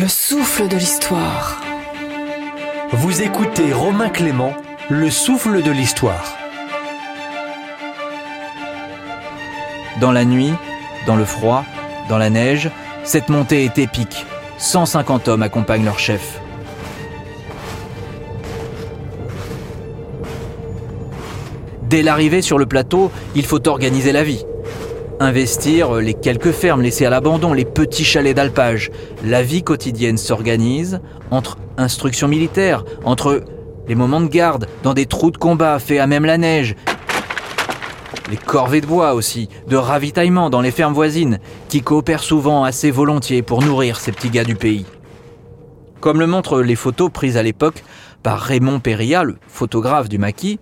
Le souffle de l'histoire. Vous écoutez Romain Clément, Le souffle de l'histoire. Dans la nuit, dans le froid, dans la neige, cette montée est épique. 150 hommes accompagnent leur chef. Dès l'arrivée sur le plateau, il faut organiser la vie. Investir les quelques fermes laissées à l'abandon, les petits chalets d'alpage. La vie quotidienne s'organise entre instruction militaire, entre les moments de garde, dans des trous de combat faits à même la neige, les corvées de bois aussi, de ravitaillement dans les fermes voisines, qui coopèrent souvent assez volontiers pour nourrir ces petits gars du pays. Comme le montrent les photos prises à l'époque par Raymond Perria, le photographe du maquis,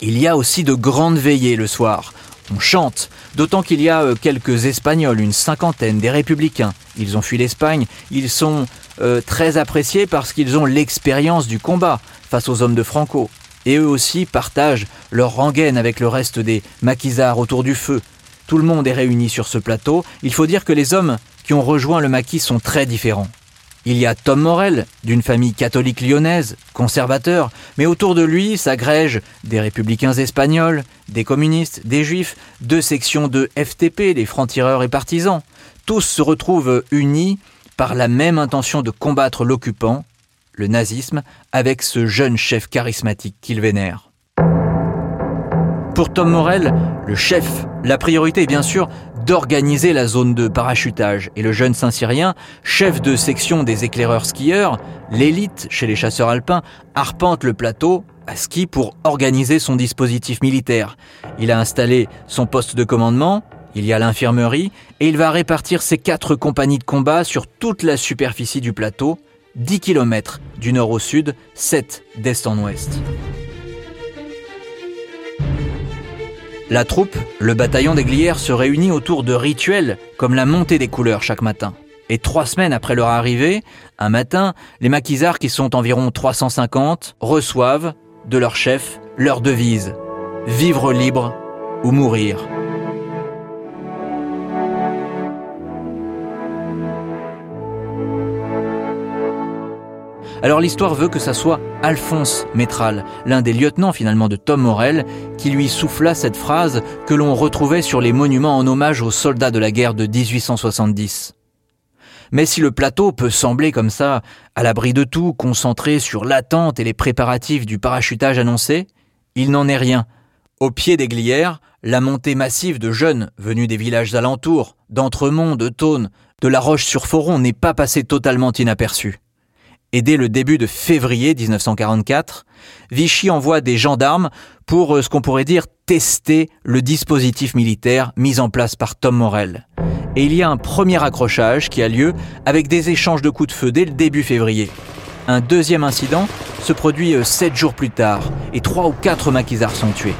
il y a aussi de grandes veillées le soir. On chante, d'autant qu'il y a euh, quelques Espagnols, une cinquantaine, des républicains. Ils ont fui l'Espagne, ils sont euh, très appréciés parce qu'ils ont l'expérience du combat face aux hommes de Franco. Et eux aussi partagent leur rengaine avec le reste des maquisards autour du feu. Tout le monde est réuni sur ce plateau. Il faut dire que les hommes qui ont rejoint le maquis sont très différents. Il y a Tom Morel, d'une famille catholique lyonnaise, conservateur, mais autour de lui s'agrègent des républicains espagnols, des communistes, des juifs, deux sections de FTP, les francs-tireurs et partisans. Tous se retrouvent unis par la même intention de combattre l'occupant, le nazisme, avec ce jeune chef charismatique qu'il vénère. Pour Tom Morel, le chef, la priorité est bien sûr d'organiser la zone de parachutage. Et le jeune Saint-Cyrien, chef de section des éclaireurs skieurs, l'élite chez les chasseurs alpins, arpente le plateau à ski pour organiser son dispositif militaire. Il a installé son poste de commandement, il y a l'infirmerie, et il va répartir ses quatre compagnies de combat sur toute la superficie du plateau, 10 km du nord au sud, 7 d'est en ouest. La troupe, le bataillon des Glières, se réunit autour de rituels comme la montée des couleurs chaque matin. Et trois semaines après leur arrivée, un matin, les maquisards, qui sont environ 350, reçoivent de leur chef leur devise Vivre libre ou mourir. Alors l'histoire veut que ça soit Alphonse Métral, l'un des lieutenants finalement de Tom Morel, qui lui souffla cette phrase que l'on retrouvait sur les monuments en hommage aux soldats de la guerre de 1870. Mais si le plateau peut sembler comme ça, à l'abri de tout, concentré sur l'attente et les préparatifs du parachutage annoncé, il n'en est rien. Au pied des glières, la montée massive de jeunes venus des villages alentours, d'Entremont, de Thône, de La Roche-sur-Foron n'est pas passée totalement inaperçue. Et dès le début de février 1944, Vichy envoie des gendarmes pour euh, ce qu'on pourrait dire tester le dispositif militaire mis en place par Tom Morel. Et il y a un premier accrochage qui a lieu avec des échanges de coups de feu dès le début février. Un deuxième incident se produit euh, sept jours plus tard et trois ou quatre maquisards sont tués.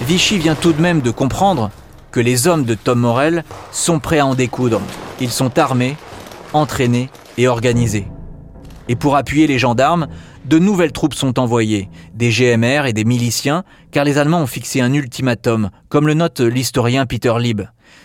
Vichy vient tout de même de comprendre que les hommes de Tom Morel sont prêts à en découdre. Ils sont armés, entraînés et organisés. Et pour appuyer les gendarmes, de nouvelles troupes sont envoyées, des GMR et des miliciens, car les Allemands ont fixé un ultimatum, comme le note l'historien Peter Lieb.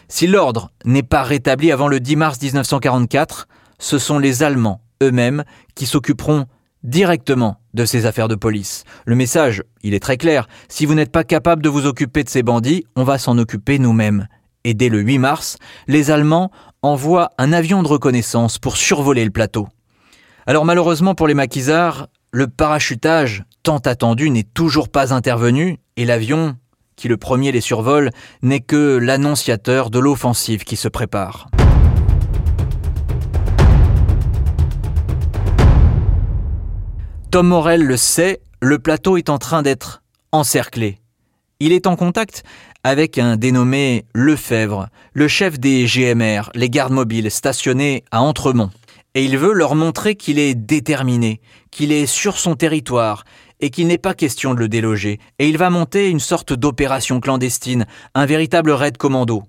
Si l'ordre n'est pas rétabli avant le 10 mars 1944, ce sont les Allemands eux-mêmes qui s'occuperont directement de ces affaires de police. Le message, il est très clair, si vous n'êtes pas capable de vous occuper de ces bandits, on va s'en occuper nous-mêmes. Et dès le 8 mars, les Allemands envoient un avion de reconnaissance pour survoler le plateau. Alors malheureusement pour les maquisards, le parachutage tant attendu n'est toujours pas intervenu et l'avion, qui le premier les survole, n'est que l'annonciateur de l'offensive qui se prépare. Tom Morel le sait, le plateau est en train d'être encerclé. Il est en contact avec un dénommé Lefebvre, le chef des GMR, les gardes mobiles stationnés à Entremont et il veut leur montrer qu'il est déterminé, qu'il est sur son territoire, et qu'il n'est pas question de le déloger, et il va monter une sorte d'opération clandestine, un véritable raid commando.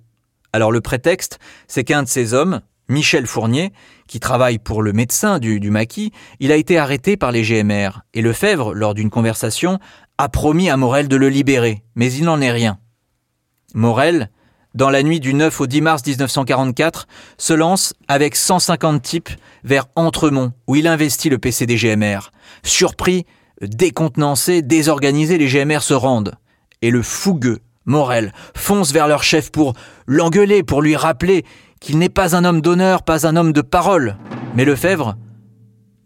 Alors le prétexte, c'est qu'un de ces hommes, Michel Fournier, qui travaille pour le médecin du, du maquis, il a été arrêté par les GMR, et Lefebvre, lors d'une conversation, a promis à Morel de le libérer, mais il n'en est rien. Morel dans la nuit du 9 au 10 mars 1944, se lance avec 150 types vers Entremont, où il investit le PCD GMR. Surpris, décontenancé, désorganisé, les GMR se rendent. Et le fougueux Morel fonce vers leur chef pour l'engueuler, pour lui rappeler qu'il n'est pas un homme d'honneur, pas un homme de parole. Mais Lefebvre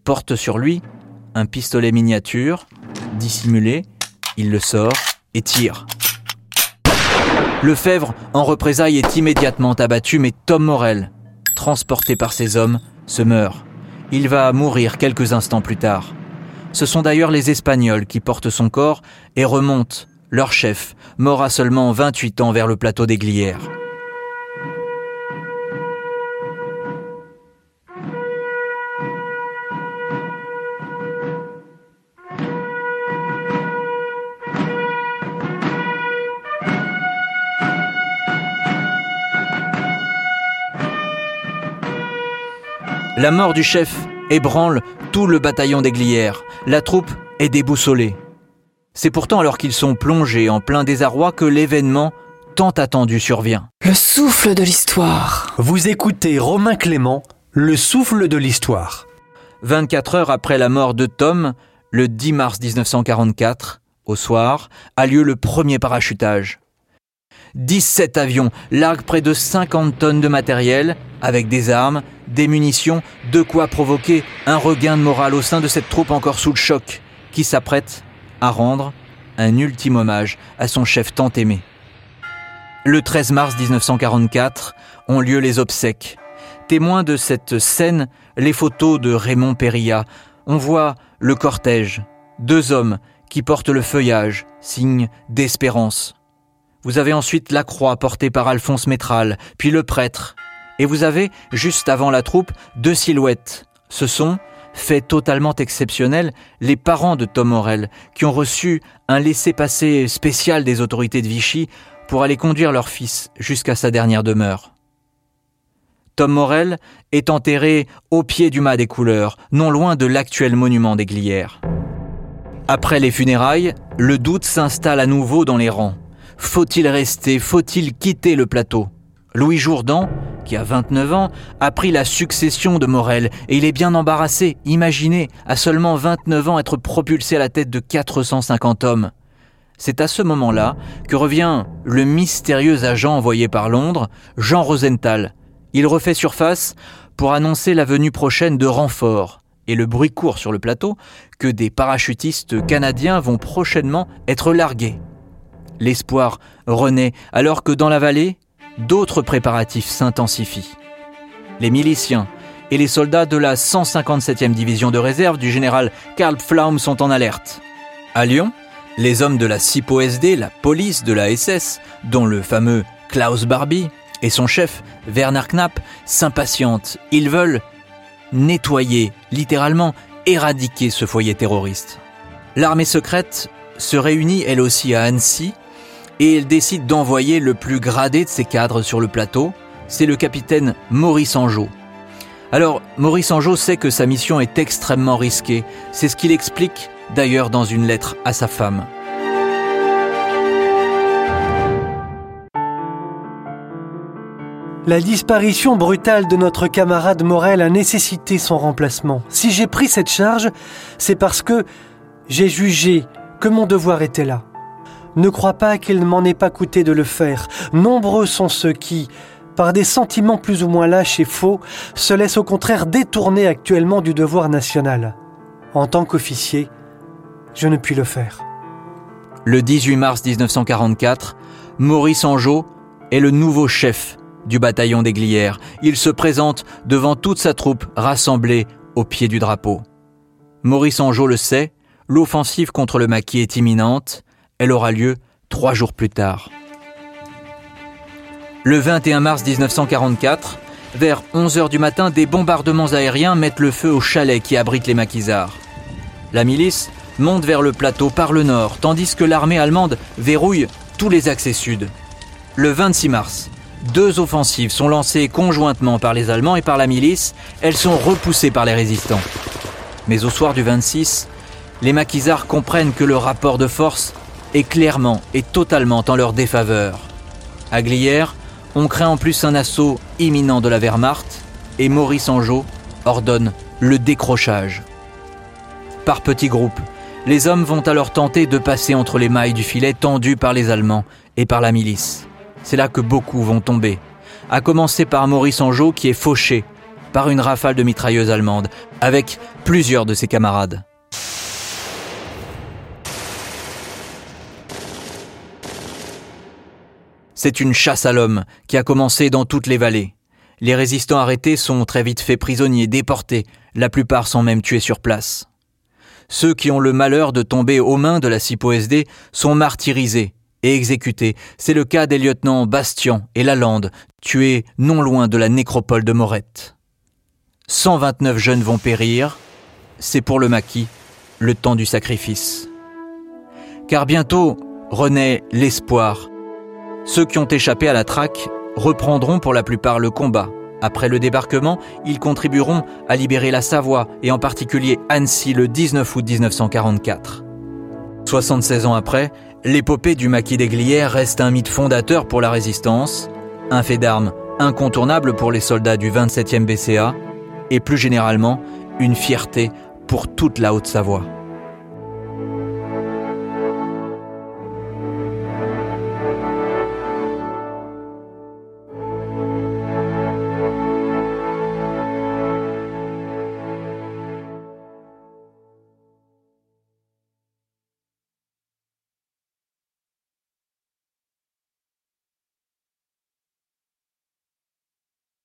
porte sur lui un pistolet miniature, dissimulé, il le sort et tire. Lefebvre, en représailles, est immédiatement abattu, mais Tom Morel, transporté par ses hommes, se meurt. Il va mourir quelques instants plus tard. Ce sont d'ailleurs les Espagnols qui portent son corps et remontent leur chef, mort à seulement 28 ans vers le plateau des Glières. La mort du chef ébranle tout le bataillon des Glières. La troupe est déboussolée. C'est pourtant alors qu'ils sont plongés en plein désarroi que l'événement tant attendu survient. Le souffle de l'histoire. Vous écoutez Romain Clément, Le souffle de l'histoire. 24 heures après la mort de Tom, le 10 mars 1944, au soir, a lieu le premier parachutage. 17 avions larguent près de 50 tonnes de matériel, avec des armes, des munitions, de quoi provoquer un regain de morale au sein de cette troupe encore sous le choc, qui s'apprête à rendre un ultime hommage à son chef tant aimé. Le 13 mars 1944 ont lieu les obsèques. Témoins de cette scène, les photos de Raymond Perilla. On voit le cortège, deux hommes qui portent le feuillage, signe d'espérance. Vous avez ensuite la croix portée par Alphonse Métral, puis le prêtre. Et vous avez, juste avant la troupe, deux silhouettes. Ce sont fait totalement exceptionnel, les parents de Tom Morel, qui ont reçu un laissez-passer spécial des autorités de Vichy pour aller conduire leur fils jusqu'à sa dernière demeure. Tom Morel est enterré au pied du mât des couleurs, non loin de l'actuel monument des Glières. Après les funérailles, le doute s'installe à nouveau dans les rangs. Faut-il rester Faut-il quitter le plateau? Louis Jourdan, qui a 29 ans, a pris la succession de Morel et il est bien embarrassé. Imaginez, à seulement 29 ans, être propulsé à la tête de 450 hommes. C'est à ce moment-là que revient le mystérieux agent envoyé par Londres, Jean Rosenthal. Il refait surface pour annoncer la venue prochaine de renforts. Et le bruit court sur le plateau que des parachutistes canadiens vont prochainement être largués. L'espoir renaît alors que dans la vallée, d'autres préparatifs s'intensifient. Les miliciens et les soldats de la 157e division de réserve du général Karl Pflaum sont en alerte. À Lyon, les hommes de la SIPO-SD, la police de la SS, dont le fameux Klaus Barbie et son chef Werner Knapp s'impatientent. Ils veulent nettoyer, littéralement éradiquer ce foyer terroriste. L'armée secrète se réunit elle aussi à Annecy et elle décide d'envoyer le plus gradé de ses cadres sur le plateau, c'est le capitaine Maurice Angeau. Alors, Maurice Angeau sait que sa mission est extrêmement risquée, c'est ce qu'il explique d'ailleurs dans une lettre à sa femme. La disparition brutale de notre camarade Morel a nécessité son remplacement. Si j'ai pris cette charge, c'est parce que j'ai jugé que mon devoir était là. Ne crois pas qu'il ne m'en ait pas coûté de le faire. Nombreux sont ceux qui, par des sentiments plus ou moins lâches et faux, se laissent au contraire détourner actuellement du devoir national. En tant qu'officier, je ne puis le faire. Le 18 mars 1944, Maurice Angeau est le nouveau chef du bataillon des Glières. Il se présente devant toute sa troupe rassemblée au pied du drapeau. Maurice Angeau le sait, l'offensive contre le maquis est imminente elle aura lieu trois jours plus tard. Le 21 mars 1944, vers 11h du matin, des bombardements aériens mettent le feu au chalet qui abrite les maquisards. La milice monte vers le plateau par le nord, tandis que l'armée allemande verrouille tous les accès sud. Le 26 mars, deux offensives sont lancées conjointement par les Allemands et par la milice. Elles sont repoussées par les résistants. Mais au soir du 26, les maquisards comprennent que le rapport de force est clairement et totalement en leur défaveur. À Glières, On craint en plus un assaut imminent de la Wehrmacht et Maurice Angeau ordonne le décrochage. Par petits groupes, les hommes vont alors tenter de passer entre les mailles du filet tendu par les Allemands et par la milice. C'est là que beaucoup vont tomber, à commencer par Maurice Angeau qui est fauché par une rafale de mitrailleuses allemandes avec plusieurs de ses camarades. C'est une chasse à l'homme qui a commencé dans toutes les vallées. Les résistants arrêtés sont très vite faits prisonniers, déportés, la plupart sont même tués sur place. Ceux qui ont le malheur de tomber aux mains de la CIPO-SD sont martyrisés et exécutés. C'est le cas des lieutenants Bastian et Lalande, tués non loin de la nécropole de Morette. 129 jeunes vont périr. C'est pour le maquis le temps du sacrifice. Car bientôt renaît l'espoir. Ceux qui ont échappé à la traque reprendront pour la plupart le combat. Après le débarquement, ils contribueront à libérer la Savoie et en particulier Annecy le 19 août 1944. 76 ans après, l'épopée du maquis des Glières reste un mythe fondateur pour la résistance, un fait d'armes incontournable pour les soldats du 27e BCA et plus généralement une fierté pour toute la Haute-Savoie.